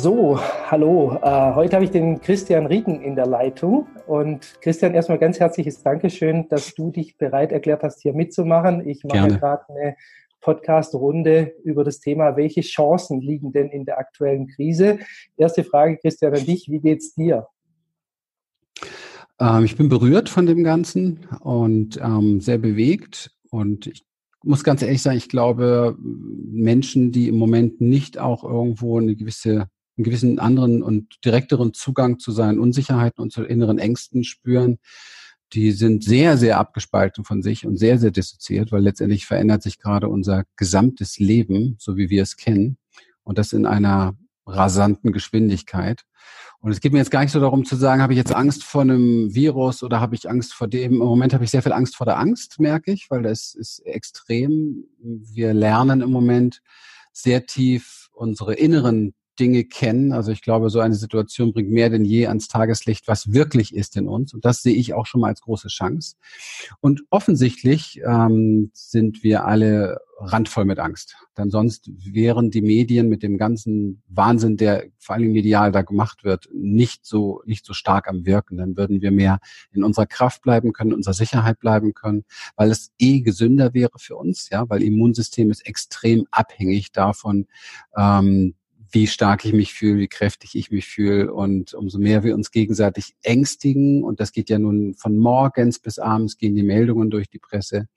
So, hallo. Äh, heute habe ich den Christian Rieken in der Leitung. Und Christian, erstmal ganz herzliches Dankeschön, dass du dich bereit erklärt hast, hier mitzumachen. Ich mache gerade eine Podcast-Runde über das Thema, welche Chancen liegen denn in der aktuellen Krise? Erste Frage, Christian, an dich. Wie geht's dir? Ähm, ich bin berührt von dem Ganzen und ähm, sehr bewegt. Und ich muss ganz ehrlich sagen, ich glaube, Menschen, die im Moment nicht auch irgendwo eine gewisse, einen gewissen anderen und direkteren Zugang zu seinen Unsicherheiten und zu inneren Ängsten spüren, die sind sehr, sehr abgespalten von sich und sehr, sehr dissoziiert, weil letztendlich verändert sich gerade unser gesamtes Leben, so wie wir es kennen. Und das in einer rasanten Geschwindigkeit. Und es geht mir jetzt gar nicht so darum zu sagen, habe ich jetzt Angst vor einem Virus oder habe ich Angst vor dem. Im Moment habe ich sehr viel Angst vor der Angst, merke ich, weil das ist extrem. Wir lernen im Moment sehr tief unsere inneren Dinge kennen. Also ich glaube, so eine Situation bringt mehr denn je ans Tageslicht, was wirklich ist in uns. Und das sehe ich auch schon mal als große Chance. Und offensichtlich ähm, sind wir alle randvoll mit Angst. Denn sonst wären die Medien mit dem ganzen Wahnsinn, der vor allem medial da gemacht wird, nicht so, nicht so stark am Wirken. Dann würden wir mehr in unserer Kraft bleiben können, in unserer Sicherheit bleiben können, weil es eh gesünder wäre für uns, ja, weil Immunsystem ist extrem abhängig davon, ähm, wie stark ich mich fühle, wie kräftig ich mich fühle und umso mehr wir uns gegenseitig ängstigen und das geht ja nun von morgens bis abends gehen die Meldungen durch die Presse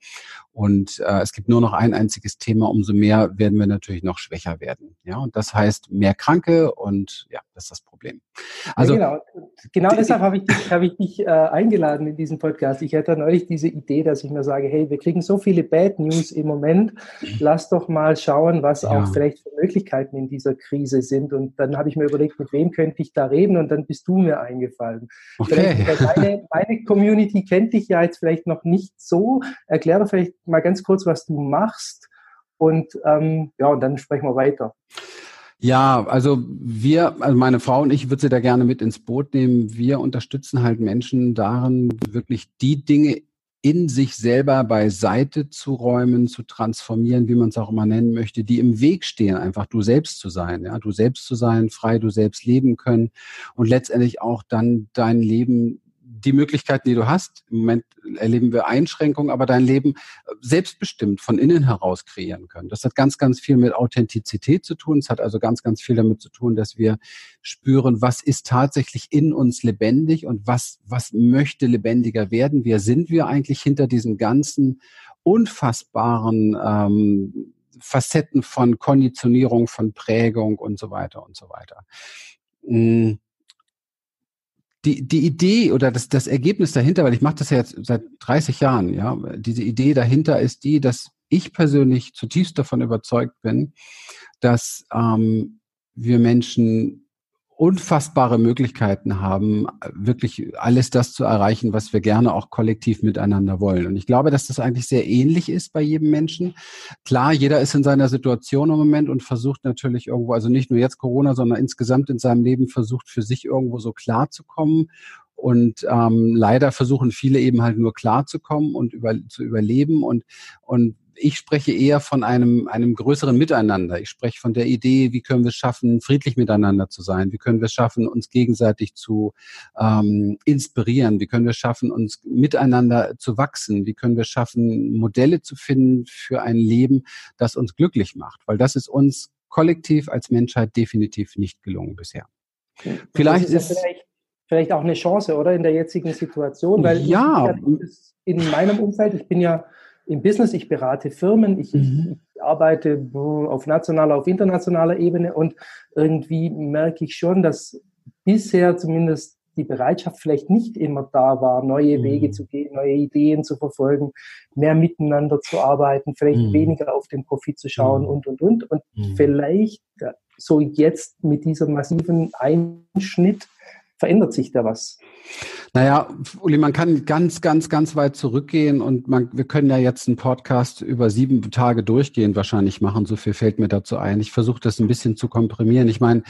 und äh, es gibt nur noch ein einziges Thema, umso mehr werden wir natürlich noch schwächer werden. Ja, und das heißt mehr Kranke und ja, das ist das Problem. Also ja, genau, genau deshalb habe ich dich, habe ich dich äh, eingeladen in diesen Podcast. Ich hatte neulich diese Idee, dass ich mir sage, hey, wir kriegen so viele Bad News im Moment, lass doch mal schauen, was ja. auch vielleicht für Möglichkeiten in dieser Krise sind. Und dann habe ich mir überlegt, mit wem könnte ich da reden und dann bist du mir eingefallen. Okay. Meine, meine Community kennt dich ja jetzt vielleicht noch nicht so. Erklär doch vielleicht mal ganz kurz, was du machst und ähm, ja, und dann sprechen wir weiter. Ja, also wir, also meine Frau und ich würde sie da gerne mit ins Boot nehmen. Wir unterstützen halt Menschen darin, wirklich die Dinge in sich selber beiseite zu räumen, zu transformieren, wie man es auch immer nennen möchte, die im Weg stehen, einfach du selbst zu sein, ja, du selbst zu sein, frei du selbst leben können und letztendlich auch dann dein Leben die Möglichkeiten, die du hast, im Moment erleben wir Einschränkungen, aber dein Leben äh, selbstbestimmt von innen heraus kreieren können. Das hat ganz, ganz viel mit Authentizität zu tun. Es hat also ganz, ganz viel damit zu tun, dass wir spüren, was ist tatsächlich in uns lebendig und was, was möchte lebendiger werden. Wer sind wir eigentlich hinter diesen ganzen unfassbaren ähm, Facetten von Konditionierung, von Prägung und so weiter und so weiter. Die, die Idee oder das, das Ergebnis dahinter, weil ich mache das ja jetzt seit 30 Jahren, ja, diese Idee dahinter ist die, dass ich persönlich zutiefst davon überzeugt bin, dass ähm, wir Menschen unfassbare Möglichkeiten haben, wirklich alles das zu erreichen, was wir gerne auch kollektiv miteinander wollen. Und ich glaube, dass das eigentlich sehr ähnlich ist bei jedem Menschen. Klar, jeder ist in seiner Situation im Moment und versucht natürlich irgendwo, also nicht nur jetzt Corona, sondern insgesamt in seinem Leben versucht für sich irgendwo so klar zu kommen und ähm, leider versuchen viele eben halt nur klarzukommen und über, zu überleben. Und, und ich spreche eher von einem, einem größeren Miteinander. Ich spreche von der Idee, wie können wir es schaffen, friedlich miteinander zu sein? Wie können wir es schaffen, uns gegenseitig zu ähm, inspirieren? Wie können wir es schaffen, uns miteinander zu wachsen? Wie können wir es schaffen, Modelle zu finden für ein Leben, das uns glücklich macht? Weil das ist uns kollektiv als Menschheit definitiv nicht gelungen bisher. Vielleicht ist, ja vielleicht, vielleicht auch eine Chance, oder in der jetzigen Situation, weil ja. in meinem Umfeld, ich bin ja im Business, ich berate Firmen, ich, mhm. ich, arbeite auf nationaler, auf internationaler Ebene und irgendwie merke ich schon, dass bisher zumindest die Bereitschaft vielleicht nicht immer da war, neue mhm. Wege zu gehen, neue Ideen zu verfolgen, mehr miteinander zu arbeiten, vielleicht mhm. weniger auf den Profit zu schauen mhm. und, und, und. Und mhm. vielleicht so jetzt mit diesem massiven Einschnitt verändert sich da was. Naja, Uli, man kann ganz, ganz, ganz weit zurückgehen und man, wir können ja jetzt einen Podcast über sieben Tage durchgehend wahrscheinlich machen. So viel fällt mir dazu ein. Ich versuche das ein bisschen zu komprimieren. Ich meine,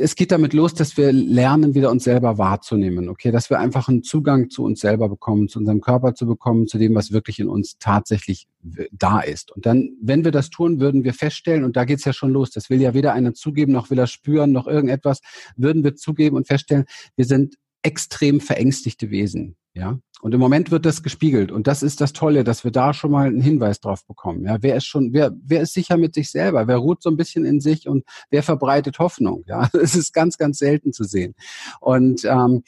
es geht damit los, dass wir lernen, wieder uns selber wahrzunehmen, okay, dass wir einfach einen Zugang zu uns selber bekommen, zu unserem Körper zu bekommen, zu dem, was wirklich in uns tatsächlich da ist. Und dann, wenn wir das tun, würden wir feststellen, und da geht's ja schon los, das will ja weder einer zugeben, noch will er spüren, noch irgendetwas, würden wir zugeben und feststellen, wir sind extrem verängstigte Wesen. Ja, und im Moment wird das gespiegelt. Und das ist das Tolle, dass wir da schon mal einen Hinweis drauf bekommen. Ja, wer ist schon, wer, wer ist sicher mit sich selber? Wer ruht so ein bisschen in sich und wer verbreitet Hoffnung? Ja, es ist ganz, ganz selten zu sehen. Und ähm,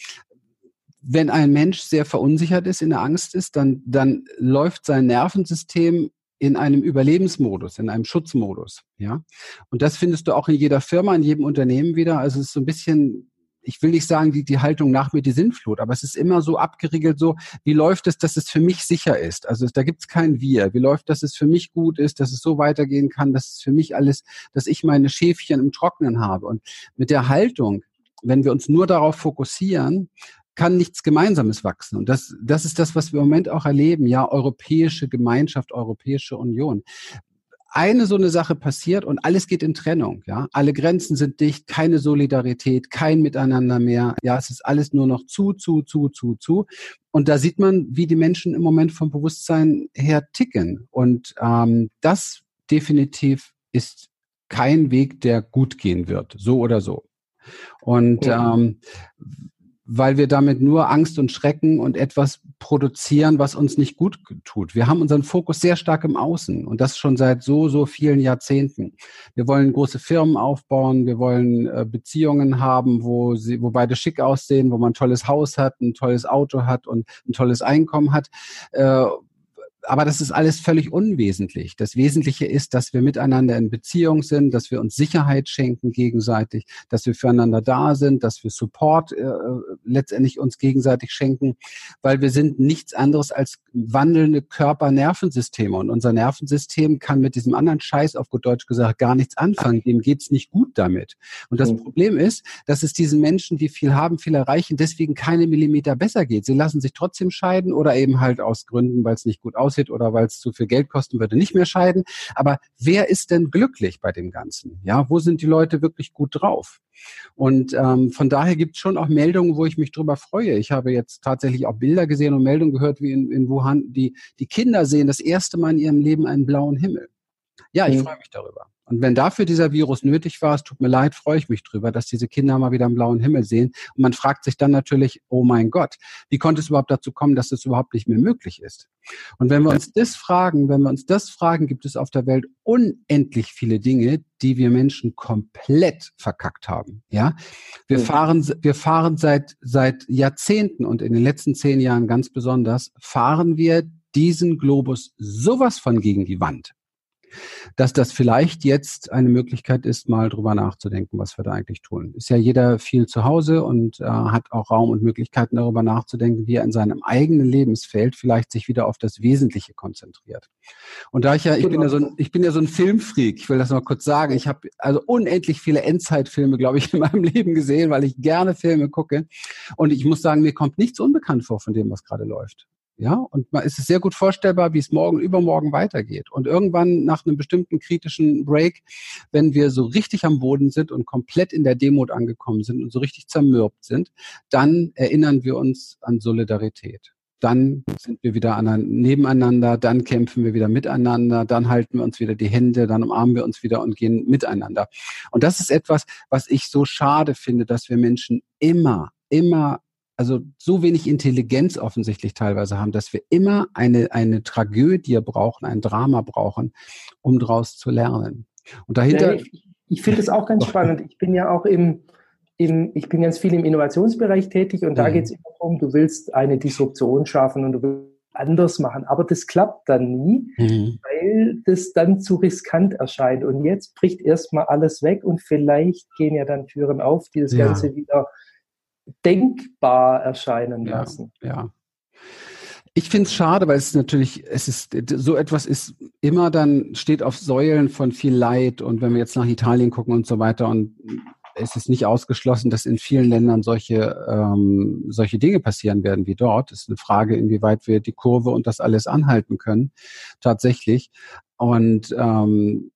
wenn ein Mensch sehr verunsichert ist, in der Angst ist, dann, dann läuft sein Nervensystem in einem Überlebensmodus, in einem Schutzmodus, ja. Und das findest du auch in jeder Firma, in jedem Unternehmen wieder. Also es ist so ein bisschen ich will nicht sagen, die, die Haltung nach mir die Sinnflut, aber es ist immer so abgeriegelt, so, wie läuft es, dass es für mich sicher ist? Also da gibt es kein Wir. Wie läuft, dass es für mich gut ist, dass es so weitergehen kann, dass es für mich alles, dass ich meine Schäfchen im Trocknen habe. Und mit der Haltung, wenn wir uns nur darauf fokussieren, kann nichts Gemeinsames wachsen. Und das, das ist das, was wir im Moment auch erleben. Ja, europäische Gemeinschaft, Europäische Union eine so eine Sache passiert und alles geht in Trennung, ja. Alle Grenzen sind dicht, keine Solidarität, kein Miteinander mehr. Ja, es ist alles nur noch zu, zu, zu, zu, zu. Und da sieht man, wie die Menschen im Moment vom Bewusstsein her ticken. Und ähm, das definitiv ist kein Weg, der gut gehen wird, so oder so. Und ähm, weil wir damit nur Angst und Schrecken und etwas produzieren, was uns nicht gut tut. Wir haben unseren Fokus sehr stark im Außen und das schon seit so, so vielen Jahrzehnten. Wir wollen große Firmen aufbauen, wir wollen äh, Beziehungen haben, wo, sie, wo beide schick aussehen, wo man ein tolles Haus hat, ein tolles Auto hat und ein tolles Einkommen hat. Äh, aber das ist alles völlig unwesentlich. Das Wesentliche ist, dass wir miteinander in Beziehung sind, dass wir uns Sicherheit schenken gegenseitig, dass wir füreinander da sind, dass wir Support äh, letztendlich uns gegenseitig schenken, weil wir sind nichts anderes als wandelnde Körper-Nervensysteme und unser Nervensystem kann mit diesem anderen Scheiß auf gut Deutsch gesagt gar nichts anfangen. Dem geht's nicht gut damit. Und das mhm. Problem ist, dass es diesen Menschen, die viel haben, viel erreichen, deswegen keine Millimeter besser geht. Sie lassen sich trotzdem scheiden oder eben halt aus Gründen, weil es nicht gut aussieht aussieht oder weil es zu viel Geld kosten würde, nicht mehr scheiden. Aber wer ist denn glücklich bei dem Ganzen? Ja, wo sind die Leute wirklich gut drauf? Und ähm, von daher gibt es schon auch Meldungen, wo ich mich drüber freue. Ich habe jetzt tatsächlich auch Bilder gesehen und Meldungen gehört, wie in, in Wuhan, die, die Kinder sehen das erste Mal in ihrem Leben einen blauen Himmel. Ja, ich mhm. freue mich darüber. Und wenn dafür dieser Virus nötig war, es tut mir leid, freue ich mich drüber, dass diese Kinder mal wieder einen blauen Himmel sehen. Und man fragt sich dann natürlich, oh mein Gott, wie konnte es überhaupt dazu kommen, dass es überhaupt nicht mehr möglich ist? Und wenn wir uns das fragen, wenn wir uns das fragen, gibt es auf der Welt unendlich viele Dinge, die wir Menschen komplett verkackt haben. Ja, wir fahren, wir fahren seit, seit Jahrzehnten und in den letzten zehn Jahren ganz besonders, fahren wir diesen Globus sowas von gegen die Wand dass das vielleicht jetzt eine Möglichkeit ist, mal drüber nachzudenken, was wir da eigentlich tun. Ist ja jeder viel zu Hause und äh, hat auch Raum und Möglichkeiten darüber nachzudenken, wie er in seinem eigenen Lebensfeld vielleicht sich wieder auf das Wesentliche konzentriert. Und da ich ja, ich bin ja so ein, ich bin ja so ein Filmfreak, ich will das noch kurz sagen. Ich habe also unendlich viele Endzeitfilme, glaube ich, in meinem Leben gesehen, weil ich gerne Filme gucke. Und ich muss sagen, mir kommt nichts unbekannt vor von dem, was gerade läuft. Ja, und man ist es sehr gut vorstellbar, wie es morgen, übermorgen weitergeht. Und irgendwann nach einem bestimmten kritischen Break, wenn wir so richtig am Boden sind und komplett in der Demut angekommen sind und so richtig zermürbt sind, dann erinnern wir uns an Solidarität. Dann sind wir wieder an, nebeneinander, dann kämpfen wir wieder miteinander, dann halten wir uns wieder die Hände, dann umarmen wir uns wieder und gehen miteinander. Und das ist etwas, was ich so schade finde, dass wir Menschen immer, immer also so wenig Intelligenz offensichtlich teilweise haben, dass wir immer eine, eine Tragödie brauchen, ein Drama brauchen, um daraus zu lernen. Und dahinter. Ja, ich, ich finde es auch ganz spannend. Ich bin ja auch im, im, ich bin ganz viel im Innovationsbereich tätig und da mhm. geht es immer darum, du willst eine Disruption schaffen und du willst anders machen. Aber das klappt dann nie, mhm. weil das dann zu riskant erscheint. Und jetzt bricht erstmal alles weg und vielleicht gehen ja dann Türen auf, die das ja. Ganze wieder denkbar erscheinen ja, lassen. Ja. Ich finde es schade, weil es natürlich, es ist, so etwas ist immer dann, steht auf Säulen von viel Leid und wenn wir jetzt nach Italien gucken und so weiter und es ist nicht ausgeschlossen, dass in vielen Ländern solche, ähm, solche Dinge passieren werden wie dort. Es ist eine Frage, inwieweit wir die Kurve und das alles anhalten können, tatsächlich. Und ähm,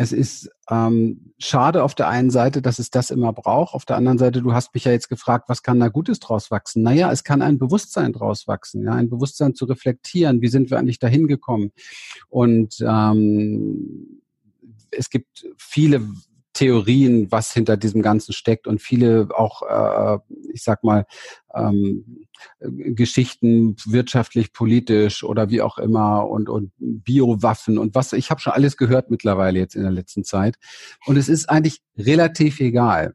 es ist ähm, schade auf der einen Seite, dass es das immer braucht. Auf der anderen Seite, du hast mich ja jetzt gefragt, was kann da Gutes draus wachsen? Naja, es kann ein Bewusstsein draus wachsen, ja, ein Bewusstsein zu reflektieren. Wie sind wir eigentlich dahin gekommen? Und ähm, es gibt viele Theorien, was hinter diesem Ganzen steckt und viele auch, äh, ich sag mal, ähm, Geschichten wirtschaftlich, politisch oder wie auch immer und, und Biowaffen und was. Ich habe schon alles gehört mittlerweile jetzt in der letzten Zeit. Und es ist eigentlich relativ egal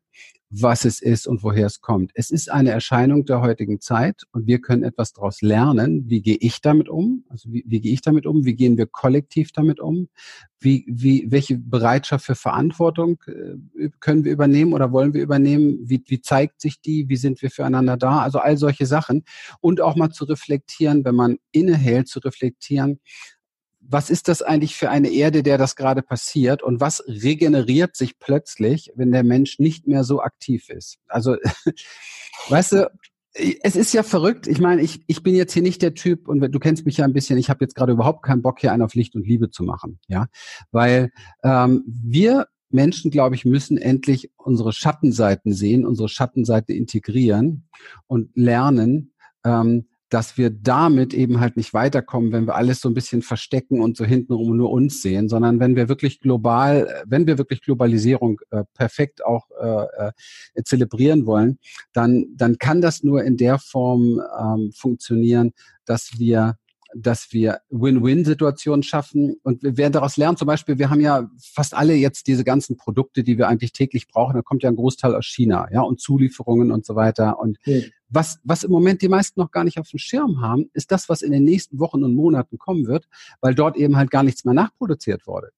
was es ist und woher es kommt. Es ist eine Erscheinung der heutigen Zeit und wir können etwas daraus lernen. Wie gehe ich damit um? Also wie, wie gehe ich damit um? Wie gehen wir kollektiv damit um? Wie, wie, welche Bereitschaft für Verantwortung äh, können wir übernehmen oder wollen wir übernehmen? Wie, wie zeigt sich die? Wie sind wir füreinander da? Also all solche Sachen. Und auch mal zu reflektieren, wenn man innehält, zu reflektieren, was ist das eigentlich für eine Erde, der das gerade passiert und was regeneriert sich plötzlich, wenn der Mensch nicht mehr so aktiv ist? Also, weißt du, es ist ja verrückt. Ich meine, ich, ich bin jetzt hier nicht der Typ, und du kennst mich ja ein bisschen, ich habe jetzt gerade überhaupt keinen Bock, hier einen auf Licht und Liebe zu machen. Ja, weil ähm, wir Menschen, glaube ich, müssen endlich unsere Schattenseiten sehen, unsere Schattenseiten integrieren und lernen, ähm, dass wir damit eben halt nicht weiterkommen, wenn wir alles so ein bisschen verstecken und so hintenrum nur uns sehen, sondern wenn wir wirklich global, wenn wir wirklich Globalisierung äh, perfekt auch äh, äh, zelebrieren wollen, dann, dann kann das nur in der Form ähm, funktionieren, dass wir dass wir Win-Win-Situationen schaffen und wir werden daraus lernen. Zum Beispiel, wir haben ja fast alle jetzt diese ganzen Produkte, die wir eigentlich täglich brauchen. Da kommt ja ein Großteil aus China, ja, und Zulieferungen und so weiter. Und okay. was, was im Moment die meisten noch gar nicht auf dem Schirm haben, ist das, was in den nächsten Wochen und Monaten kommen wird, weil dort eben halt gar nichts mehr nachproduziert wurde.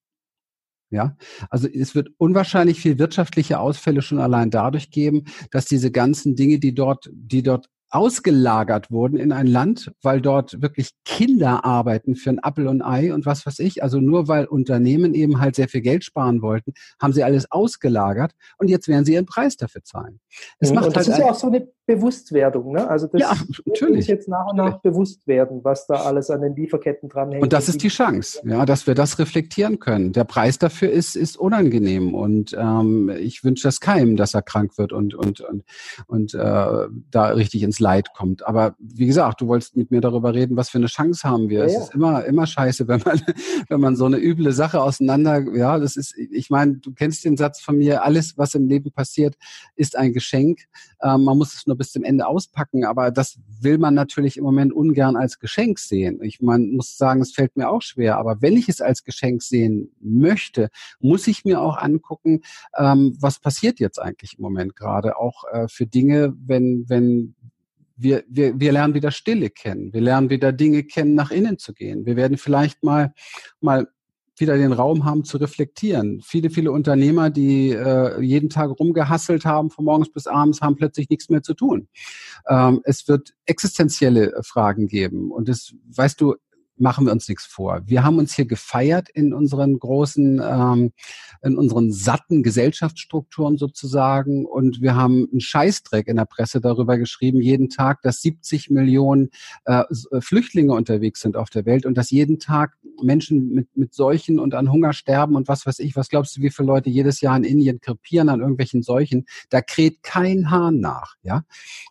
Ja, also es wird unwahrscheinlich viel wirtschaftliche Ausfälle schon allein dadurch geben, dass diese ganzen Dinge, die dort, die dort ausgelagert wurden in ein Land, weil dort wirklich Kinder arbeiten für ein Apple und Ei und was weiß ich. Also nur weil Unternehmen eben halt sehr viel Geld sparen wollten, haben sie alles ausgelagert und jetzt werden sie ihren Preis dafür zahlen. Es mhm. macht und das halt ist ja auch so eine Bewusstwerdung. Ne? Also das ja, natürlich. jetzt nach und nach bewusst werden, was da alles an den Lieferketten dranhängt. Und das ist die Chance, ja, dass wir das reflektieren können. Der Preis dafür ist, ist unangenehm und ähm, ich wünsche das keinem, dass er krank wird und, und, und, und äh, da richtig ins Leid kommt. Aber wie gesagt, du wolltest mit mir darüber reden, was für eine Chance haben wir. Ja, es ist immer, immer scheiße, wenn man, wenn man so eine üble Sache auseinander, ja, das ist, ich meine, du kennst den Satz von mir, alles, was im Leben passiert, ist ein Geschenk. Ähm, man muss es nur bis zum Ende auspacken, aber das will man natürlich im Moment ungern als Geschenk sehen. Ich man muss sagen, es fällt mir auch schwer, aber wenn ich es als Geschenk sehen möchte, muss ich mir auch angucken, ähm, was passiert jetzt eigentlich im Moment gerade, auch äh, für Dinge, wenn, wenn wir, wir, wir lernen wieder Stille kennen. Wir lernen wieder Dinge kennen, nach innen zu gehen. Wir werden vielleicht mal, mal wieder den Raum haben zu reflektieren. Viele, viele Unternehmer, die äh, jeden Tag rumgehasselt haben, von morgens bis abends, haben plötzlich nichts mehr zu tun. Ähm, es wird existenzielle Fragen geben. Und das, weißt du, machen wir uns nichts vor. Wir haben uns hier gefeiert in unseren großen, ähm, in unseren satten Gesellschaftsstrukturen sozusagen und wir haben einen Scheißdreck in der Presse darüber geschrieben, jeden Tag, dass 70 Millionen äh, äh, Flüchtlinge unterwegs sind auf der Welt und dass jeden Tag Menschen mit, mit Seuchen und an Hunger sterben und was weiß ich, was glaubst du, wie viele Leute jedes Jahr in Indien krepieren an irgendwelchen Seuchen? Da kräht kein Hahn nach, ja.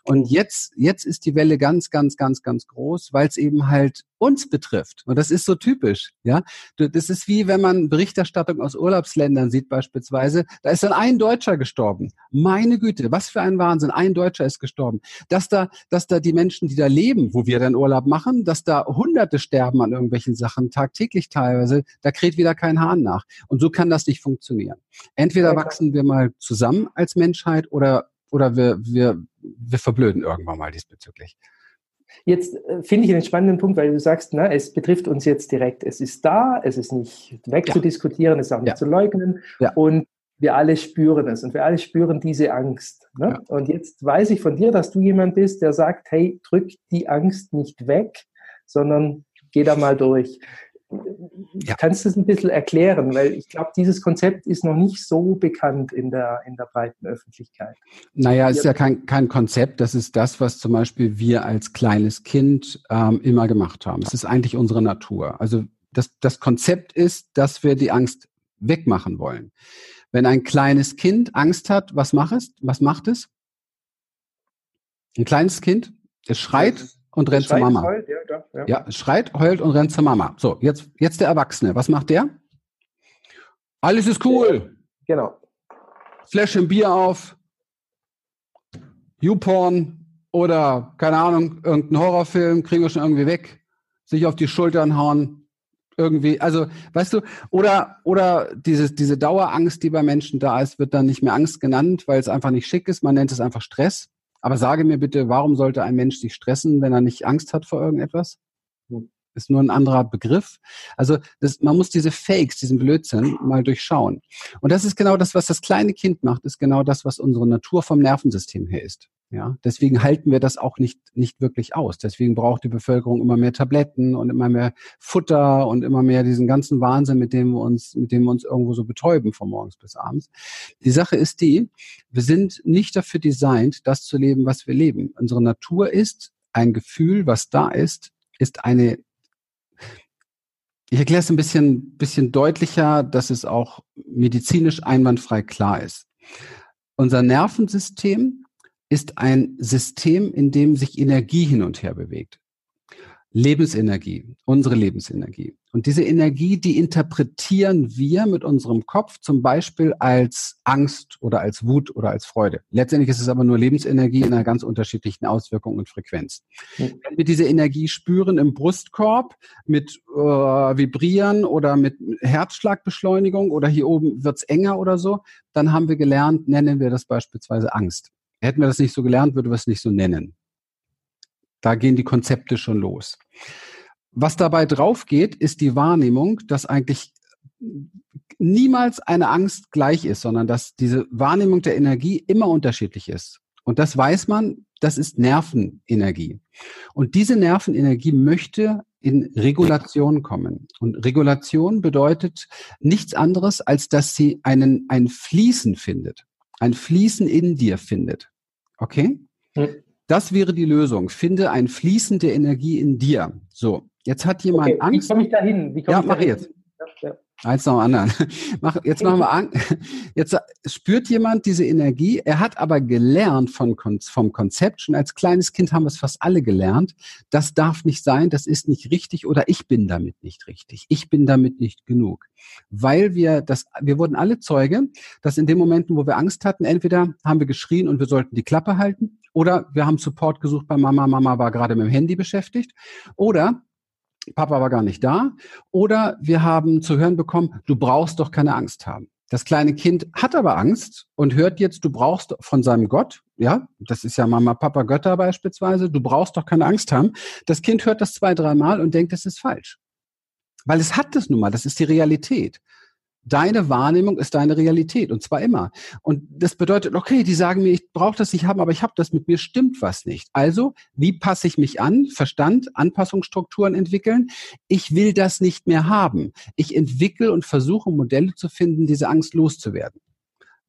Und jetzt, jetzt ist die Welle ganz, ganz, ganz, ganz groß, weil es eben halt uns betrifft. Und das ist so typisch, ja. Das ist wie wenn man Berichterstattung aus Urlaubsländern sieht beispielsweise. Da ist dann ein Deutscher gestorben. Meine Güte, was für ein Wahnsinn. Ein Deutscher ist gestorben. Dass da, dass da die Menschen, die da leben, wo wir dann Urlaub machen, dass da Hunderte sterben an irgendwelchen Sachen, tagtäglich teilweise, da kräht wieder kein Hahn nach. Und so kann das nicht funktionieren. Entweder wachsen wir mal zusammen als Menschheit oder, oder wir, wir, wir verblöden irgendwann mal diesbezüglich. Jetzt äh, finde ich einen spannenden Punkt, weil du sagst, na, es betrifft uns jetzt direkt. Es ist da, es ist nicht wegzudiskutieren, ja. es ist auch nicht ja. zu leugnen. Ja. Und wir alle spüren es und wir alle spüren diese Angst. Ne? Und jetzt weiß ich von dir, dass du jemand bist, der sagt, hey, drück die Angst nicht weg, sondern geh da mal durch. Ja. Kannst du es ein bisschen erklären? Weil ich glaube, dieses Konzept ist noch nicht so bekannt in der, in der breiten Öffentlichkeit. Naja, es ist ja kein, kein Konzept. Das ist das, was zum Beispiel wir als kleines Kind ähm, immer gemacht haben. Es ist eigentlich unsere Natur. Also das, das Konzept ist, dass wir die Angst wegmachen wollen. Wenn ein kleines Kind Angst hat, was macht es? Was macht es? Ein kleines Kind, es schreit und rennt zur Mama. Heult, ja, ja. ja, schreit, heult und rennt zur Mama. So, jetzt, jetzt der Erwachsene. Was macht der? Alles ist cool. Genau. Fläschchen Bier auf, YouPorn oder, keine Ahnung, irgendein Horrorfilm, kriegen wir schon irgendwie weg, sich auf die Schultern hauen, irgendwie, also, weißt du, oder, oder dieses, diese Dauerangst, die bei Menschen da ist, wird dann nicht mehr Angst genannt, weil es einfach nicht schick ist, man nennt es einfach Stress. Aber sage mir bitte, warum sollte ein Mensch sich stressen, wenn er nicht Angst hat vor irgendetwas? Ist nur ein anderer Begriff. Also das, man muss diese Fakes, diesen Blödsinn mal durchschauen. Und das ist genau das, was das kleine Kind macht, ist genau das, was unsere Natur vom Nervensystem her ist. Ja, deswegen halten wir das auch nicht, nicht wirklich aus. Deswegen braucht die Bevölkerung immer mehr Tabletten und immer mehr Futter und immer mehr diesen ganzen Wahnsinn, mit dem wir uns, mit dem wir uns irgendwo so betäuben von morgens bis abends. Die Sache ist die, wir sind nicht dafür designt, das zu leben, was wir leben. Unsere Natur ist ein Gefühl, was da ist, ist eine ich erkläre es ein bisschen, bisschen deutlicher, dass es auch medizinisch einwandfrei klar ist. Unser Nervensystem ist ein System, in dem sich Energie hin und her bewegt. Lebensenergie, unsere Lebensenergie. Und diese Energie, die interpretieren wir mit unserem Kopf zum Beispiel als Angst oder als Wut oder als Freude. Letztendlich ist es aber nur Lebensenergie in einer ganz unterschiedlichen Auswirkung und Frequenz. Mhm. Wenn wir diese Energie spüren im Brustkorb mit äh, Vibrieren oder mit Herzschlagbeschleunigung oder hier oben wird's enger oder so, dann haben wir gelernt, nennen wir das beispielsweise Angst. Hätten wir das nicht so gelernt, würde wir es nicht so nennen. Da gehen die Konzepte schon los. Was dabei drauf geht, ist die Wahrnehmung, dass eigentlich niemals eine Angst gleich ist, sondern dass diese Wahrnehmung der Energie immer unterschiedlich ist. Und das weiß man, das ist Nervenenergie. Und diese Nervenenergie möchte in Regulation kommen. Und Regulation bedeutet nichts anderes, als dass sie einen, ein Fließen findet. Ein Fließen in dir findet. Okay? Hm. Das wäre die Lösung. Finde ein Fließen der Energie in dir. So, jetzt hat jemand okay, Angst. Wie komme ich? Wie komm ja, ich mach jetzt. Ja, ja. Eins nach dem anderen. Mach, jetzt machen wir an. Jetzt spürt jemand diese Energie. Er hat aber gelernt von, vom Konzept. Schon als kleines Kind haben wir es fast alle gelernt. Das darf nicht sein. Das ist nicht richtig oder ich bin damit nicht richtig. Ich bin damit nicht genug. Weil wir das, wir wurden alle Zeuge, dass in den Momenten, wo wir Angst hatten, entweder haben wir geschrien und wir sollten die Klappe halten oder wir haben Support gesucht bei Mama. Mama war gerade mit dem Handy beschäftigt oder Papa war gar nicht da. Oder wir haben zu hören bekommen, du brauchst doch keine Angst haben. Das kleine Kind hat aber Angst und hört jetzt, du brauchst von seinem Gott, ja, das ist ja Mama, Papa, Götter beispielsweise, du brauchst doch keine Angst haben. Das Kind hört das zwei, dreimal und denkt, das ist falsch. Weil es hat das nun mal, das ist die Realität. Deine Wahrnehmung ist deine Realität und zwar immer. Und das bedeutet, okay, die sagen mir, ich brauche das nicht haben, aber ich habe das mit mir stimmt was nicht. Also, wie passe ich mich an? Verstand, Anpassungsstrukturen entwickeln. Ich will das nicht mehr haben. Ich entwickle und versuche Modelle zu finden, diese Angst loszuwerden.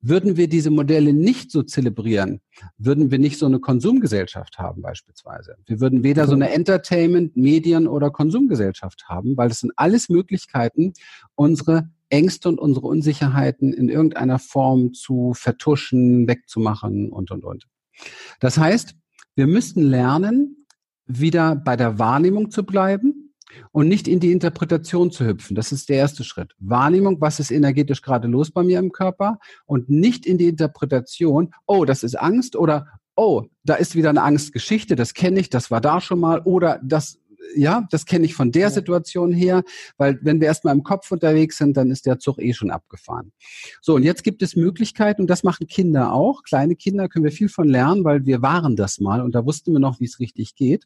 Würden wir diese Modelle nicht so zelebrieren, würden wir nicht so eine Konsumgesellschaft haben beispielsweise. Wir würden weder so eine Entertainment, Medien oder Konsumgesellschaft haben, weil das sind alles Möglichkeiten, unsere Ängste und unsere Unsicherheiten in irgendeiner Form zu vertuschen, wegzumachen und, und, und. Das heißt, wir müssten lernen, wieder bei der Wahrnehmung zu bleiben und nicht in die Interpretation zu hüpfen. Das ist der erste Schritt. Wahrnehmung, was ist energetisch gerade los bei mir im Körper und nicht in die Interpretation, oh, das ist Angst oder oh, da ist wieder eine Angstgeschichte, das kenne ich, das war da schon mal oder das ja, das kenne ich von der Situation her, weil wenn wir erstmal im Kopf unterwegs sind, dann ist der Zug eh schon abgefahren. So, und jetzt gibt es Möglichkeiten, und das machen Kinder auch. Kleine Kinder können wir viel von lernen, weil wir waren das mal und da wussten wir noch, wie es richtig geht.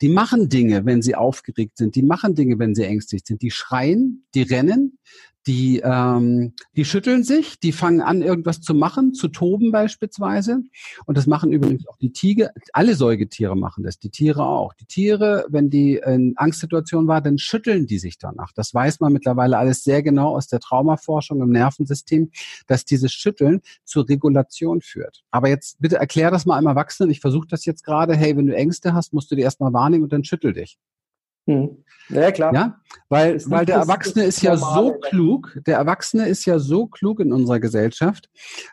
Die machen Dinge, wenn sie aufgeregt sind, die machen Dinge, wenn sie ängstlich sind, die schreien, die rennen, die, ähm, die schütteln sich, die fangen an, irgendwas zu machen, zu toben beispielsweise. Und das machen übrigens auch die Tiger. Alle Säugetiere machen das, die Tiere auch. Die Tiere, wenn die in Angstsituation war, dann schütteln die sich danach. Das weiß man mittlerweile alles sehr genau aus der Traumaforschung im Nervensystem, dass dieses Schütteln zur Regulation führt. Aber jetzt bitte erklär das mal einem Erwachsenen. Ich versuche das jetzt gerade. Hey, wenn du Ängste hast, musst du die erstmal wahrnehmen und dann schüttel dich. Hm. Ja, klar. Ja, weil, weil der Erwachsene ist ja so klug, der Erwachsene ist ja so klug in unserer Gesellschaft,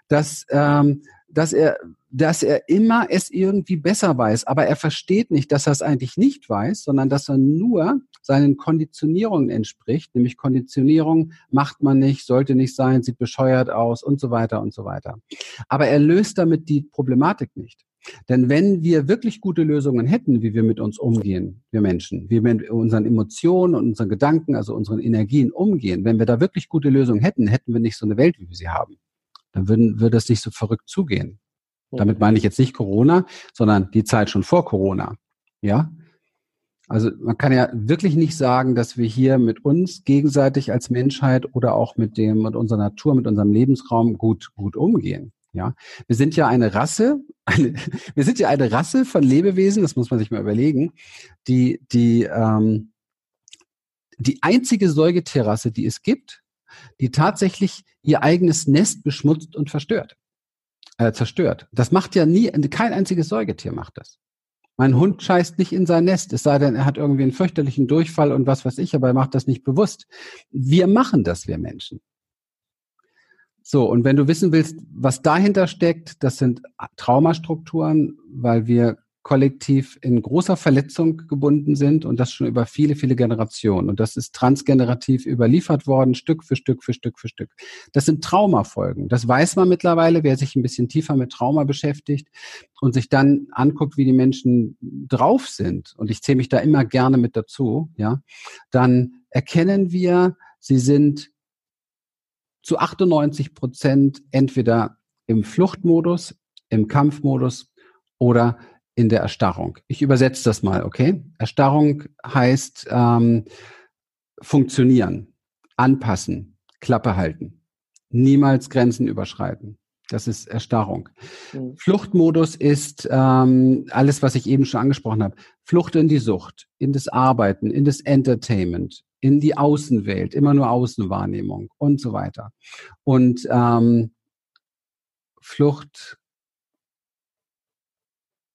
dass, ähm, dass er, dass er immer es irgendwie besser weiß. Aber er versteht nicht, dass er es eigentlich nicht weiß, sondern dass er nur seinen Konditionierungen entspricht. Nämlich Konditionierung macht man nicht, sollte nicht sein, sieht bescheuert aus und so weiter und so weiter. Aber er löst damit die Problematik nicht. Denn wenn wir wirklich gute Lösungen hätten, wie wir mit uns umgehen, wir Menschen, wie wir mit unseren Emotionen und unseren Gedanken, also unseren Energien umgehen, wenn wir da wirklich gute Lösungen hätten, hätten wir nicht so eine Welt, wie wir sie haben. Dann würden, würde es nicht so verrückt zugehen. Damit meine ich jetzt nicht Corona, sondern die Zeit schon vor Corona. Ja? Also man kann ja wirklich nicht sagen, dass wir hier mit uns gegenseitig als Menschheit oder auch mit dem, mit unserer Natur, mit unserem Lebensraum gut, gut umgehen. Ja, wir sind ja eine Rasse, eine, wir sind ja eine Rasse von Lebewesen, das muss man sich mal überlegen, die, die, ähm, die einzige Säugetierrasse, die es gibt, die tatsächlich ihr eigenes Nest beschmutzt und verstört, äh, zerstört. Das macht ja nie, kein einziges Säugetier macht das. Mein Hund scheißt nicht in sein Nest, es sei denn, er hat irgendwie einen fürchterlichen Durchfall und was weiß ich, aber er macht das nicht bewusst. Wir machen das, wir Menschen. So, und wenn du wissen willst, was dahinter steckt, das sind Traumastrukturen, weil wir kollektiv in großer Verletzung gebunden sind und das schon über viele, viele Generationen. Und das ist transgenerativ überliefert worden, Stück für Stück für Stück für Stück. Das sind Traumafolgen. Das weiß man mittlerweile, wer sich ein bisschen tiefer mit Trauma beschäftigt und sich dann anguckt, wie die Menschen drauf sind. Und ich zähle mich da immer gerne mit dazu, ja. Dann erkennen wir, sie sind zu 98 Prozent entweder im Fluchtmodus, im Kampfmodus oder in der Erstarrung. Ich übersetze das mal, okay? Erstarrung heißt ähm, funktionieren, anpassen, Klappe halten, niemals Grenzen überschreiten. Das ist Erstarrung. Mhm. Fluchtmodus ist ähm, alles, was ich eben schon angesprochen habe. Flucht in die Sucht, in das Arbeiten, in das Entertainment, in die Außenwelt, immer nur Außenwahrnehmung und so weiter. Und ähm, Flucht.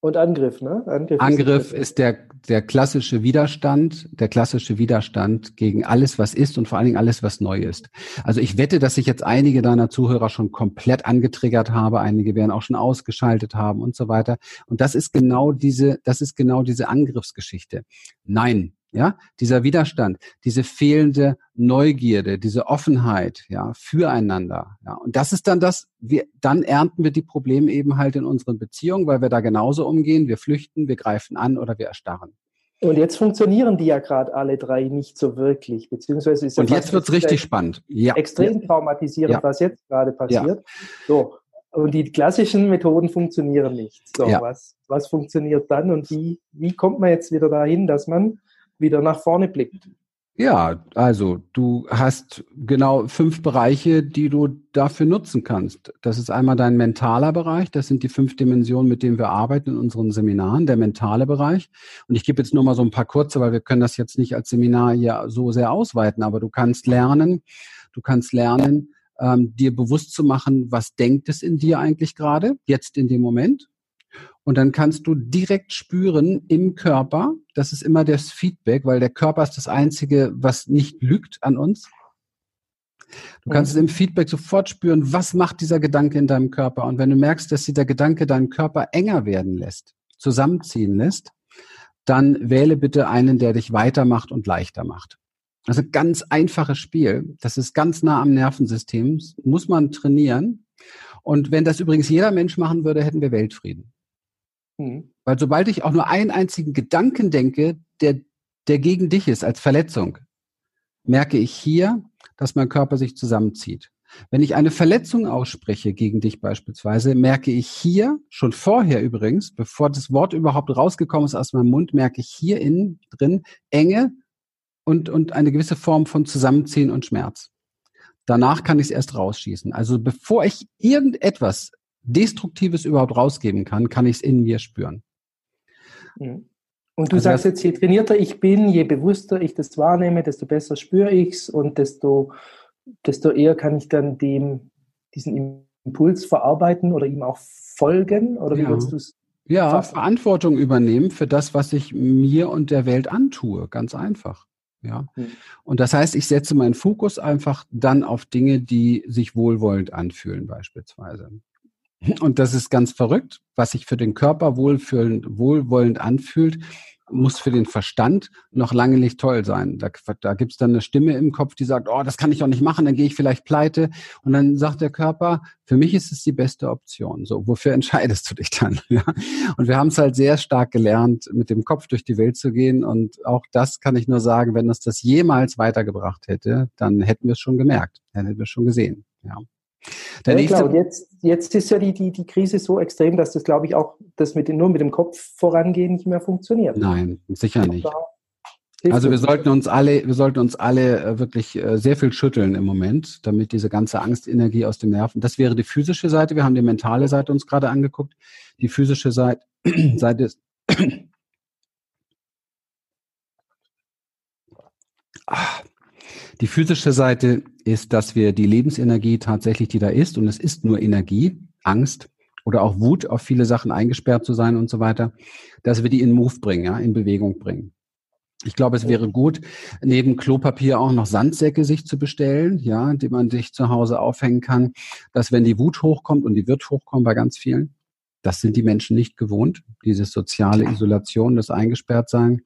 Und Angriff, ne? Angriff, Angriff ist, ist der, der klassische Widerstand, der klassische Widerstand gegen alles, was ist und vor allen Dingen alles, was neu ist. Also ich wette, dass ich jetzt einige deiner Zuhörer schon komplett angetriggert habe, einige werden auch schon ausgeschaltet haben und so weiter. Und das ist genau diese, das ist genau diese Angriffsgeschichte. Nein, ja, dieser Widerstand, diese fehlende Neugierde, diese Offenheit, ja, füreinander, ja. Und das ist dann das, wir, dann ernten wir die Probleme eben halt in unseren Beziehungen, weil wir da genauso umgehen. Wir flüchten, wir greifen an oder wir erstarren. Und jetzt funktionieren die ja gerade alle drei nicht so wirklich, beziehungsweise ist Und jetzt wird's richtig spannend. Ja. Extrem traumatisierend, ja. was jetzt gerade passiert. Ja. So. Und die klassischen Methoden funktionieren nicht. So, ja. was, was funktioniert dann und wie, wie kommt man jetzt wieder dahin, dass man wieder nach vorne blickt. Ja, also du hast genau fünf Bereiche, die du dafür nutzen kannst. Das ist einmal dein mentaler Bereich. Das sind die fünf Dimensionen, mit denen wir arbeiten in unseren Seminaren, der mentale Bereich. Und ich gebe jetzt nur mal so ein paar kurze, weil wir können das jetzt nicht als Seminar hier so sehr ausweiten, aber du kannst lernen, du kannst lernen, ähm, dir bewusst zu machen, was denkt es in dir eigentlich gerade, jetzt in dem Moment. Und dann kannst du direkt spüren im Körper, das ist immer das Feedback, weil der Körper ist das Einzige, was nicht lügt an uns. Du kannst mhm. es im Feedback sofort spüren, was macht dieser Gedanke in deinem Körper. Und wenn du merkst, dass dieser Gedanke deinen Körper enger werden lässt, zusammenziehen lässt, dann wähle bitte einen, der dich weitermacht und leichter macht. Also ganz einfaches Spiel. Das ist ganz nah am Nervensystem. Muss man trainieren. Und wenn das übrigens jeder Mensch machen würde, hätten wir Weltfrieden. Mhm. Weil sobald ich auch nur einen einzigen Gedanken denke, der, der gegen dich ist als Verletzung, merke ich hier, dass mein Körper sich zusammenzieht. Wenn ich eine Verletzung ausspreche gegen dich beispielsweise, merke ich hier, schon vorher übrigens, bevor das Wort überhaupt rausgekommen ist aus meinem Mund, merke ich hier innen drin Enge und, und eine gewisse Form von Zusammenziehen und Schmerz. Danach kann ich es erst rausschießen. Also bevor ich irgendetwas Destruktives überhaupt rausgeben kann, kann ich es in mir spüren. Mhm. Und du also sagst jetzt, je trainierter ich bin, je bewusster ich das wahrnehme, desto besser spüre ich es und desto, desto eher kann ich dann dem, diesen Impuls verarbeiten oder ihm auch folgen? Oder wie ja. würdest du es Ja, fassen. Verantwortung übernehmen für das, was ich mir und der Welt antue. Ganz einfach. Ja. Hm. Und das heißt, ich setze meinen Fokus einfach dann auf Dinge, die sich wohlwollend anfühlen, beispielsweise. Und das ist ganz verrückt, was sich für den Körper wohlfühlend, wohlwollend anfühlt, muss für den Verstand noch lange nicht toll sein. Da, da gibt es dann eine Stimme im Kopf, die sagt, oh, das kann ich doch nicht machen, dann gehe ich vielleicht pleite. Und dann sagt der Körper, für mich ist es die beste Option. So, wofür entscheidest du dich dann? Ja? Und wir haben es halt sehr stark gelernt, mit dem Kopf durch die Welt zu gehen. Und auch das kann ich nur sagen, wenn uns das jemals weitergebracht hätte, dann hätten wir es schon gemerkt, dann hätten wir es schon gesehen. Ja. Der ja, klar. Und jetzt, jetzt ist ja die, die, die Krise so extrem, dass das, glaube ich, auch das mit den, nur mit dem Kopf vorangehen nicht mehr funktioniert. Nein, sicher nicht. Also wir sollten uns alle, wir sollten uns alle äh, wirklich äh, sehr viel schütteln im Moment, damit diese ganze Angstenergie aus dem Nerven. Das wäre die physische Seite. Wir haben die mentale Seite uns gerade angeguckt. Die physische Seite, Seite ist ah, die physische Seite ist, dass wir die Lebensenergie tatsächlich, die da ist, und es ist nur Energie, Angst oder auch Wut auf viele Sachen eingesperrt zu sein und so weiter, dass wir die in Move bringen, ja, in Bewegung bringen. Ich glaube, es wäre gut, neben Klopapier auch noch Sandsäcke sich zu bestellen, ja, die man sich zu Hause aufhängen kann, dass wenn die Wut hochkommt und die wird hochkommen bei ganz vielen, das sind die Menschen nicht gewohnt, diese soziale Isolation, das Eingesperrtsein.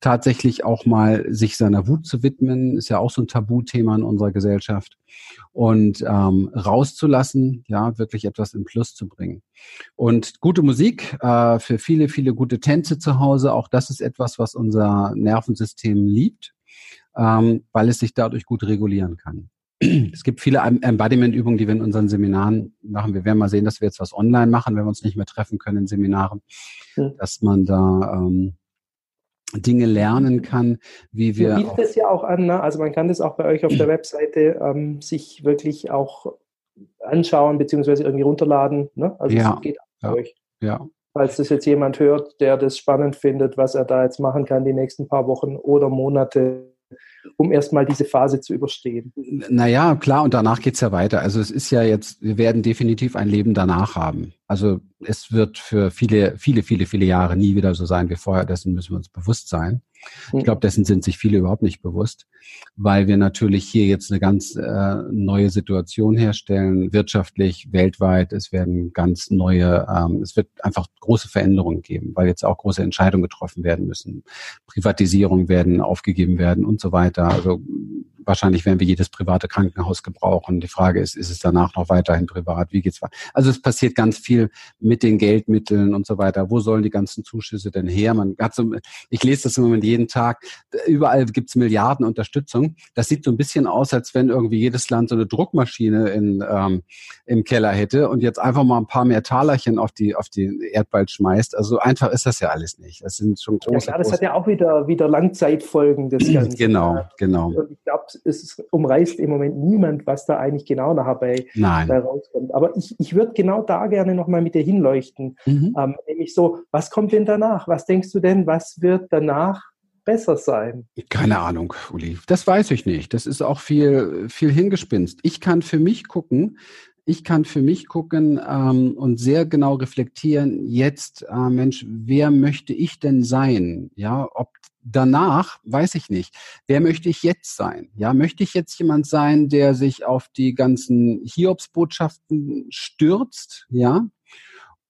Tatsächlich auch mal sich seiner Wut zu widmen, ist ja auch so ein Tabuthema in unserer Gesellschaft. Und ähm, rauszulassen, ja, wirklich etwas in Plus zu bringen. Und gute Musik, äh, für viele, viele gute Tänze zu Hause, auch das ist etwas, was unser Nervensystem liebt, ähm, weil es sich dadurch gut regulieren kann. Es gibt viele Embodiment-Übungen, die wir in unseren Seminaren machen. Wir werden mal sehen, dass wir jetzt was online machen, wenn wir uns nicht mehr treffen können in Seminaren, ja. dass man da ähm, Dinge lernen kann, wie wir. Man bietet es ja auch an, ne? also man kann das auch bei euch auf der Webseite ähm, sich wirklich auch anschauen beziehungsweise irgendwie runterladen. Ne? Also ja. es geht auch ja. euch. Ja. Falls das jetzt jemand hört, der das spannend findet, was er da jetzt machen kann die nächsten paar Wochen oder Monate, um erstmal diese Phase zu überstehen. Naja, klar, und danach geht's ja weiter. Also es ist ja jetzt, wir werden definitiv ein Leben danach haben. Also es wird für viele, viele, viele, viele Jahre nie wieder so sein wie vorher. Dessen müssen wir uns bewusst sein. Ich hm. glaube, dessen sind sich viele überhaupt nicht bewusst, weil wir natürlich hier jetzt eine ganz äh, neue Situation herstellen, wirtschaftlich, weltweit. Es werden ganz neue, ähm, es wird einfach große Veränderungen geben, weil jetzt auch große Entscheidungen getroffen werden müssen. Privatisierung werden aufgegeben werden und so weiter. Also wahrscheinlich werden wir jedes private Krankenhaus gebrauchen. Die Frage ist, ist es danach noch weiterhin privat? Wie geht's weiter? Also es passiert ganz viel mit den Geldmitteln und so weiter. Wo sollen die ganzen Zuschüsse denn her? Man hat so, ich lese das im Moment jeden Tag. Überall gibt's Milliarden Unterstützung. Das sieht so ein bisschen aus, als wenn irgendwie jedes Land so eine Druckmaschine in, ähm, im Keller hätte und jetzt einfach mal ein paar mehr Talerchen auf die, auf die Erdball schmeißt. Also einfach ist das ja alles nicht. Das sind schon große. Ja, klar, das große hat ja auch wieder, wieder Langzeitfolgen des Ganzen. Genau, genau. Und ich glaube, es umreißt im Moment niemand, was da eigentlich genau nachher bei, bei rauskommt. Aber ich, ich würde genau da gerne nochmal mit dir hinleuchten. Mhm. Ähm, nämlich so, was kommt denn danach? Was denkst du denn, was wird danach besser sein? Keine Ahnung, Uli. Das weiß ich nicht. Das ist auch viel, viel hingespinst. Ich kann für mich gucken, ich kann für mich gucken ähm, und sehr genau reflektieren, jetzt, äh, Mensch, wer möchte ich denn sein? Ja, ob danach, weiß ich nicht. Wer möchte ich jetzt sein? Ja, möchte ich jetzt jemand sein, der sich auf die ganzen Hiobsbotschaften stürzt? Ja,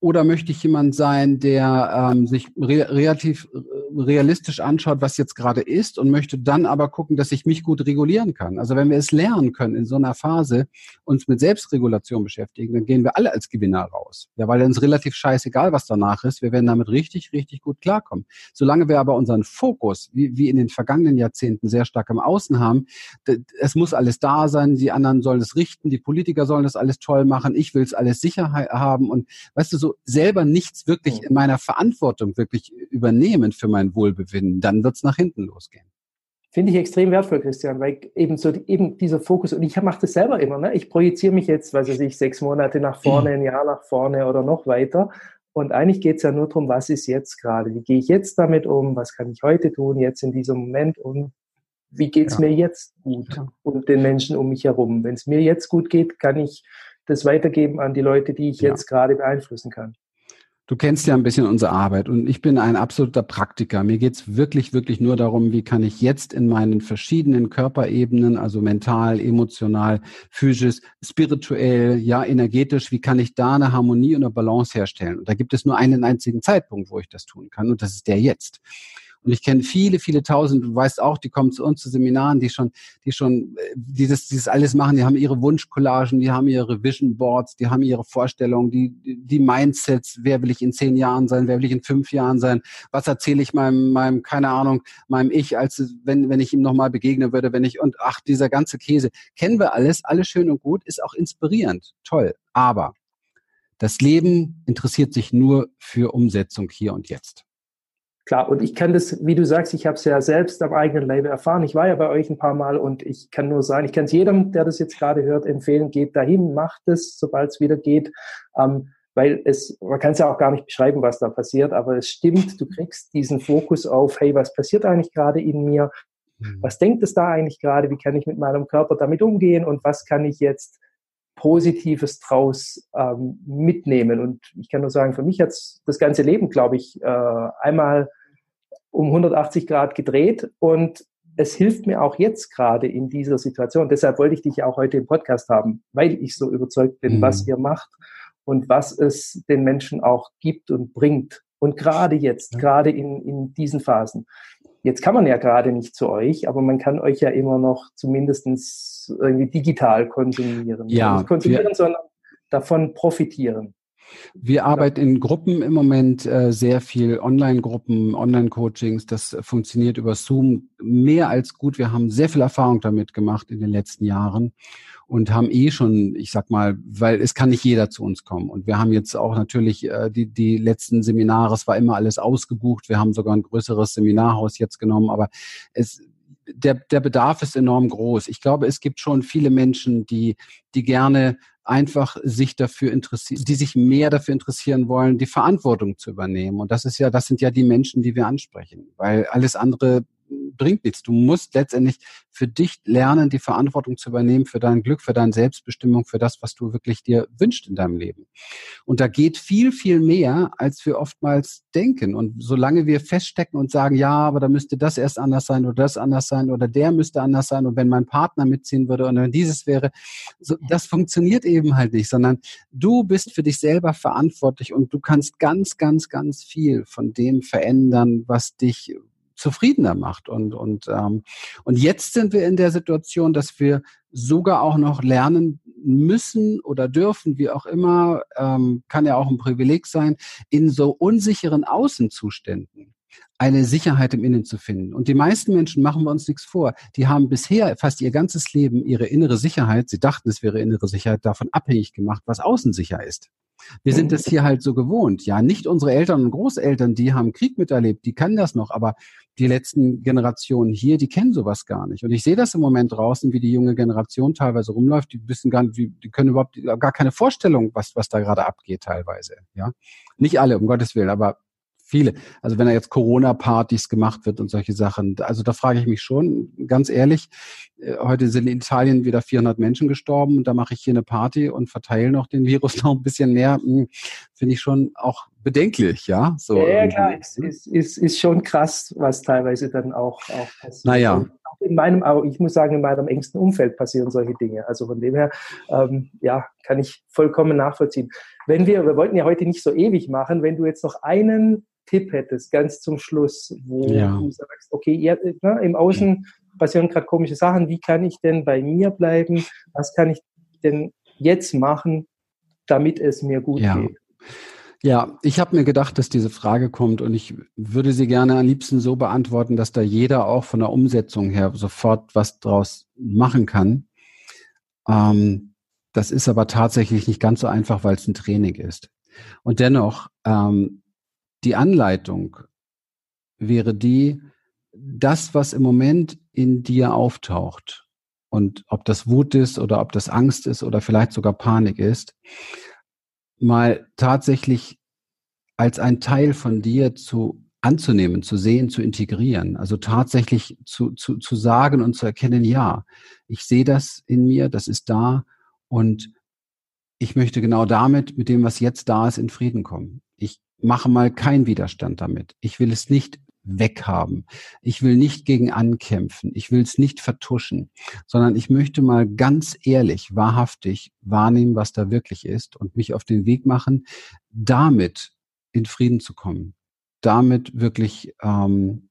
oder möchte ich jemand sein, der ähm, sich re relativ äh, realistisch anschaut, was jetzt gerade ist und möchte dann aber gucken, dass ich mich gut regulieren kann? Also wenn wir es lernen können, in so einer Phase uns mit Selbstregulation beschäftigen, dann gehen wir alle als Gewinner raus. Ja, weil uns relativ scheißegal, was danach ist. Wir werden damit richtig, richtig gut klarkommen. Solange wir aber unseren Fokus, wie, wie in den vergangenen Jahrzehnten, sehr stark im Außen haben, es muss alles da sein, die anderen sollen es richten, die Politiker sollen das alles toll machen, ich will es alles sicher haben und weißt du, so selber nichts wirklich in meiner Verantwortung wirklich übernehmen für mein Wohlbefinden, dann wird es nach hinten losgehen. Finde ich extrem wertvoll, Christian, weil eben so eben dieser Fokus, und ich mache das selber immer, ne? ich projiziere mich jetzt, weiß ich, sechs Monate nach vorne, ein Jahr nach vorne oder noch weiter. Und eigentlich geht es ja nur darum, was ist jetzt gerade? Wie gehe ich jetzt damit um? Was kann ich heute tun, jetzt in diesem Moment? Und wie geht es ja. mir jetzt gut ja. und den Menschen um mich herum? Wenn es mir jetzt gut geht, kann ich das weitergeben an die Leute, die ich ja. jetzt gerade beeinflussen kann. Du kennst ja ein bisschen unsere Arbeit und ich bin ein absoluter Praktiker. Mir geht's wirklich, wirklich nur darum, wie kann ich jetzt in meinen verschiedenen Körperebenen, also mental, emotional, physisch, spirituell, ja, energetisch, wie kann ich da eine Harmonie und eine Balance herstellen? Und da gibt es nur einen einzigen Zeitpunkt, wo ich das tun kann und das ist der jetzt. Und ich kenne viele, viele tausend, du weißt auch, die kommen zu uns zu Seminaren, die schon, die schon äh, dieses, dieses alles machen, die haben ihre Wunschcollagen, die haben ihre Vision Boards, die haben ihre Vorstellungen, die, die Mindsets, wer will ich in zehn Jahren sein, wer will ich in fünf Jahren sein, was erzähle ich meinem, meinem, keine Ahnung, meinem Ich, als wenn, wenn ich ihm nochmal begegnen würde, wenn ich, und ach, dieser ganze Käse. Kennen wir alles, alles schön und gut, ist auch inspirierend, toll. Aber das Leben interessiert sich nur für Umsetzung hier und jetzt. Klar, und ich kann das, wie du sagst, ich habe es ja selbst am eigenen Leibe erfahren. Ich war ja bei euch ein paar Mal und ich kann nur sagen, ich kann es jedem, der das jetzt gerade hört, empfehlen, geht dahin, macht es, sobald es wieder geht. Ähm, weil es, man kann es ja auch gar nicht beschreiben, was da passiert, aber es stimmt, du kriegst diesen Fokus auf, hey, was passiert eigentlich gerade in mir? Mhm. Was denkt es da eigentlich gerade? Wie kann ich mit meinem Körper damit umgehen? Und was kann ich jetzt Positives draus ähm, mitnehmen. Und ich kann nur sagen, für mich hat das ganze Leben, glaube ich, äh, einmal um 180 Grad gedreht und es hilft mir auch jetzt gerade in dieser Situation. Deshalb wollte ich dich auch heute im Podcast haben, weil ich so überzeugt bin, mhm. was ihr macht und was es den Menschen auch gibt und bringt. Und gerade jetzt, ja. gerade in, in diesen Phasen. Jetzt kann man ja gerade nicht zu euch, aber man kann euch ja immer noch zumindestens irgendwie digital konsumieren. Ja. Nicht konsumieren, wir, sondern davon profitieren. Wir arbeiten in Gruppen im Moment äh, sehr viel, Online-Gruppen, Online-Coachings. Das funktioniert über Zoom mehr als gut. Wir haben sehr viel Erfahrung damit gemacht in den letzten Jahren und haben eh schon, ich sag mal, weil es kann nicht jeder zu uns kommen. Und wir haben jetzt auch natürlich äh, die, die letzten Seminare, es war immer alles ausgebucht. Wir haben sogar ein größeres Seminarhaus jetzt genommen, aber es, der, der Bedarf ist enorm groß. Ich glaube, es gibt schon viele Menschen, die, die gerne einfach sich dafür interessieren, die sich mehr dafür interessieren wollen, die Verantwortung zu übernehmen. Und das ist ja, das sind ja die Menschen, die wir ansprechen, weil alles andere bringt nichts. Du musst letztendlich für dich lernen, die Verantwortung zu übernehmen für dein Glück, für deine Selbstbestimmung, für das, was du wirklich dir wünschst in deinem Leben. Und da geht viel, viel mehr, als wir oftmals denken. Und solange wir feststecken und sagen, ja, aber da müsste das erst anders sein oder das anders sein oder der müsste anders sein und wenn mein Partner mitziehen würde und wenn dieses wäre, so, das funktioniert eben halt nicht, sondern du bist für dich selber verantwortlich und du kannst ganz, ganz, ganz viel von dem verändern, was dich zufriedener macht. Und, und, ähm, und jetzt sind wir in der Situation, dass wir sogar auch noch lernen müssen oder dürfen, wie auch immer, ähm, kann ja auch ein Privileg sein, in so unsicheren Außenzuständen eine Sicherheit im Innen zu finden. Und die meisten Menschen machen wir uns nichts vor. Die haben bisher fast ihr ganzes Leben ihre innere Sicherheit, sie dachten, es wäre innere Sicherheit, davon abhängig gemacht, was außen sicher ist. Wir sind es hier halt so gewohnt. Ja, nicht unsere Eltern und Großeltern, die haben Krieg miterlebt, die können das noch, aber die letzten Generationen hier, die kennen sowas gar nicht. Und ich sehe das im Moment draußen, wie die junge Generation teilweise rumläuft. Die wissen gar nicht, die können überhaupt gar keine Vorstellung, was, was da gerade abgeht teilweise. Ja, nicht alle, um Gottes Willen, aber viele. Also wenn da jetzt Corona-Partys gemacht wird und solche Sachen, also da frage ich mich schon, ganz ehrlich, äh, heute sind in Italien wieder 400 Menschen gestorben und da mache ich hier eine Party und verteile noch den Virus noch ein bisschen mehr, hm, finde ich schon auch bedenklich, ja. So ja, ja klar, es ist, ist, ist schon krass, was teilweise dann auch, auch passiert. Naja. In meinem, ich muss sagen, in meinem engsten Umfeld passieren solche Dinge. Also von dem her, ähm, ja, kann ich vollkommen nachvollziehen. Wenn wir, wir wollten ja heute nicht so ewig machen, wenn du jetzt noch einen Tipp hättest, ganz zum Schluss, wo ja. du sagst, okay, ihr, ne, im Außen passieren gerade komische Sachen, wie kann ich denn bei mir bleiben? Was kann ich denn jetzt machen, damit es mir gut ja. geht? Ja, ich habe mir gedacht, dass diese Frage kommt und ich würde sie gerne am liebsten so beantworten, dass da jeder auch von der Umsetzung her sofort was draus machen kann. Ähm, das ist aber tatsächlich nicht ganz so einfach, weil es ein Training ist. Und dennoch, ähm, die Anleitung wäre die, das, was im Moment in dir auftaucht, und ob das Wut ist oder ob das Angst ist oder vielleicht sogar Panik ist, mal tatsächlich als ein Teil von dir zu anzunehmen, zu sehen, zu integrieren. Also tatsächlich zu, zu, zu sagen und zu erkennen, ja, ich sehe das in mir, das ist da und ich möchte genau damit, mit dem, was jetzt da ist, in Frieden kommen. Mache mal keinen Widerstand damit. Ich will es nicht weghaben. Ich will nicht gegen ankämpfen. Ich will es nicht vertuschen, sondern ich möchte mal ganz ehrlich, wahrhaftig wahrnehmen, was da wirklich ist und mich auf den Weg machen, damit in Frieden zu kommen, damit wirklich ähm,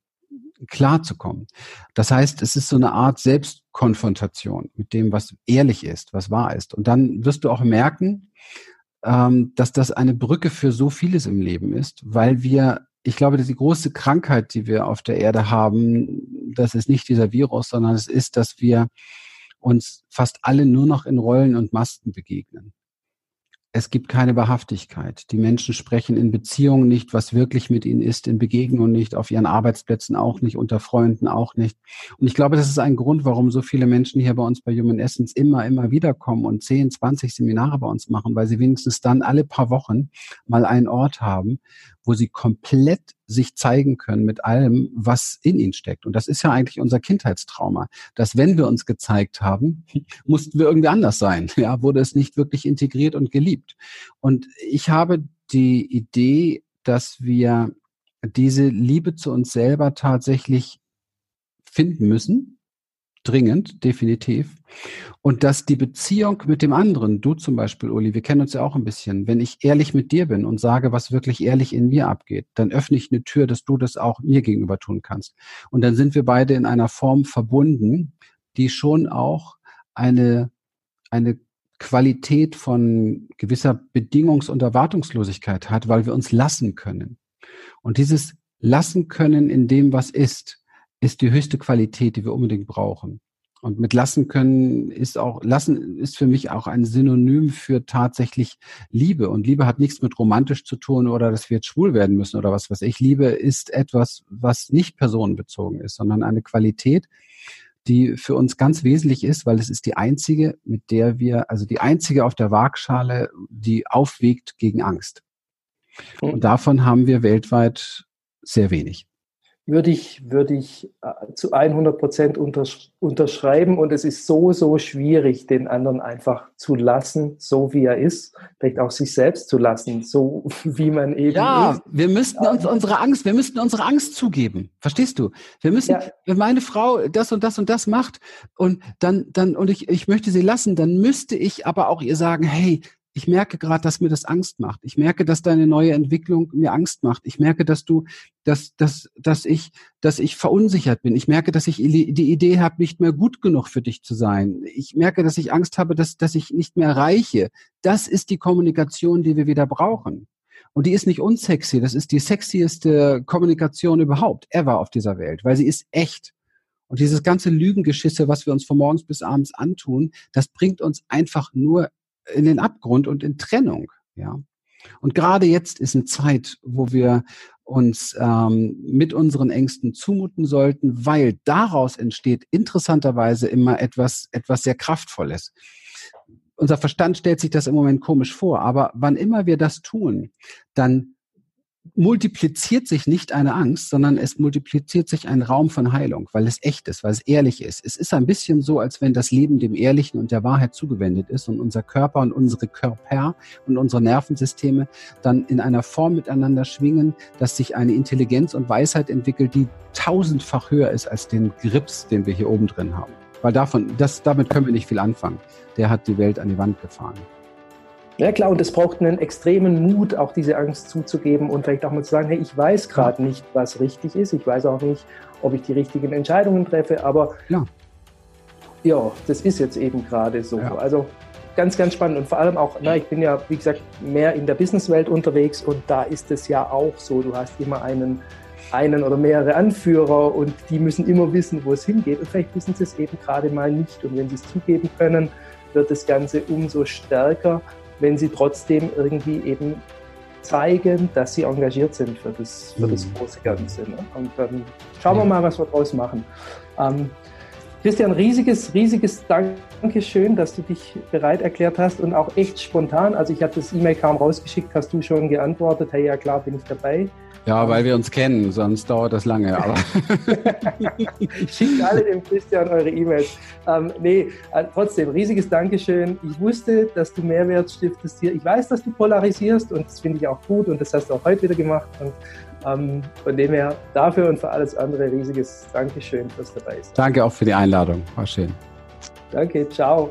klar zu kommen. Das heißt, es ist so eine Art Selbstkonfrontation mit dem, was ehrlich ist, was wahr ist. Und dann wirst du auch merken, ähm, dass das eine Brücke für so vieles im Leben ist, weil wir ich glaube, die große Krankheit, die wir auf der Erde haben, das ist nicht dieser Virus, sondern es ist, dass wir uns fast alle nur noch in Rollen und Masken begegnen es gibt keine Wahrhaftigkeit. Die Menschen sprechen in Beziehungen nicht, was wirklich mit ihnen ist, in Begegnungen nicht, auf ihren Arbeitsplätzen auch nicht, unter Freunden auch nicht. Und ich glaube, das ist ein Grund, warum so viele Menschen hier bei uns bei Human Essence immer, immer wieder kommen und 10, 20 Seminare bei uns machen, weil sie wenigstens dann alle paar Wochen mal einen Ort haben, wo sie komplett sich zeigen können mit allem, was in ihnen steckt. Und das ist ja eigentlich unser Kindheitstrauma, dass wenn wir uns gezeigt haben, mussten wir irgendwie anders sein. Ja, wurde es nicht wirklich integriert und geliebt. Und ich habe die Idee, dass wir diese Liebe zu uns selber tatsächlich finden müssen dringend, definitiv. Und dass die Beziehung mit dem anderen, du zum Beispiel, Uli, wir kennen uns ja auch ein bisschen, wenn ich ehrlich mit dir bin und sage, was wirklich ehrlich in mir abgeht, dann öffne ich eine Tür, dass du das auch mir gegenüber tun kannst. Und dann sind wir beide in einer Form verbunden, die schon auch eine, eine Qualität von gewisser Bedingungs- und Erwartungslosigkeit hat, weil wir uns lassen können. Und dieses Lassen können in dem, was ist, ist die höchste Qualität, die wir unbedingt brauchen. Und mit lassen können ist auch, lassen ist für mich auch ein Synonym für tatsächlich Liebe. Und Liebe hat nichts mit romantisch zu tun oder dass wir jetzt schwul werden müssen oder was was ich. Liebe ist etwas, was nicht personenbezogen ist, sondern eine Qualität, die für uns ganz wesentlich ist, weil es ist die einzige, mit der wir, also die einzige auf der Waagschale, die aufwiegt gegen Angst. Und davon haben wir weltweit sehr wenig würde ich, würde ich äh, zu 100 Prozent unterschreiben. Und es ist so, so schwierig, den anderen einfach zu lassen, so wie er ist. Vielleicht auch sich selbst zu lassen, so wie man eben ja, ist. Ja, wir müssten uns unsere Angst, wir müssten unsere Angst zugeben. Verstehst du? Wir müssen, ja. wenn meine Frau das und das und das macht und dann, dann, und ich, ich möchte sie lassen, dann müsste ich aber auch ihr sagen, hey, ich merke gerade, dass mir das Angst macht. Ich merke, dass deine neue Entwicklung mir Angst macht. Ich merke, dass du, dass, dass, dass ich, dass ich verunsichert bin. Ich merke, dass ich die Idee habe, nicht mehr gut genug für dich zu sein. Ich merke, dass ich Angst habe, dass, dass ich nicht mehr reiche. Das ist die Kommunikation, die wir wieder brauchen. Und die ist nicht unsexy. Das ist die sexieste Kommunikation überhaupt, ever auf dieser Welt, weil sie ist echt. Und dieses ganze Lügengeschisse, was wir uns von morgens bis abends antun, das bringt uns einfach nur in den Abgrund und in Trennung. Ja. Und gerade jetzt ist eine Zeit, wo wir uns ähm, mit unseren Ängsten zumuten sollten, weil daraus entsteht interessanterweise immer etwas, etwas sehr Kraftvolles. Unser Verstand stellt sich das im Moment komisch vor, aber wann immer wir das tun, dann multipliziert sich nicht eine Angst, sondern es multipliziert sich ein Raum von Heilung, weil es echt ist, weil es ehrlich ist. Es ist ein bisschen so, als wenn das Leben dem Ehrlichen und der Wahrheit zugewendet ist und unser Körper und unsere Körper und unsere Nervensysteme dann in einer Form miteinander schwingen, dass sich eine Intelligenz und Weisheit entwickelt, die tausendfach höher ist als den Grips, den wir hier oben drin haben. Weil davon, das, damit können wir nicht viel anfangen. Der hat die Welt an die Wand gefahren. Ja klar, und es braucht einen extremen Mut, auch diese Angst zuzugeben und vielleicht auch mal zu sagen, hey, ich weiß gerade nicht, was richtig ist. Ich weiß auch nicht, ob ich die richtigen Entscheidungen treffe, aber ja, ja das ist jetzt eben gerade so. Ja. Also ganz, ganz spannend und vor allem auch, na, ich bin ja, wie gesagt, mehr in der Businesswelt unterwegs und da ist es ja auch so, du hast immer einen, einen oder mehrere Anführer und die müssen immer wissen, wo es hingeht und vielleicht wissen sie es eben gerade mal nicht und wenn sie es zugeben können, wird das Ganze umso stärker wenn sie trotzdem irgendwie eben zeigen, dass sie engagiert sind für das, für das mhm. große Ganze. Ne? Und dann schauen wir mal, was wir daraus machen. Ähm, Christian, riesiges, riesiges Dankeschön, dass du dich bereit erklärt hast und auch echt spontan. Also ich habe das E-Mail kaum rausgeschickt, hast du schon geantwortet, hey ja klar, bin ich dabei. Ja, weil wir uns kennen, sonst dauert das lange. Aber Schickt alle dem Christian eure E-Mails. Ähm, nee, äh, trotzdem, riesiges Dankeschön. Ich wusste, dass du Mehrwert stiftest hier. Ich weiß, dass du polarisierst und das finde ich auch gut und das hast du auch heute wieder gemacht. Und ähm, von dem her dafür und für alles andere riesiges Dankeschön fürs dabei sein. Danke auch für die Einladung. War schön. Danke, ciao.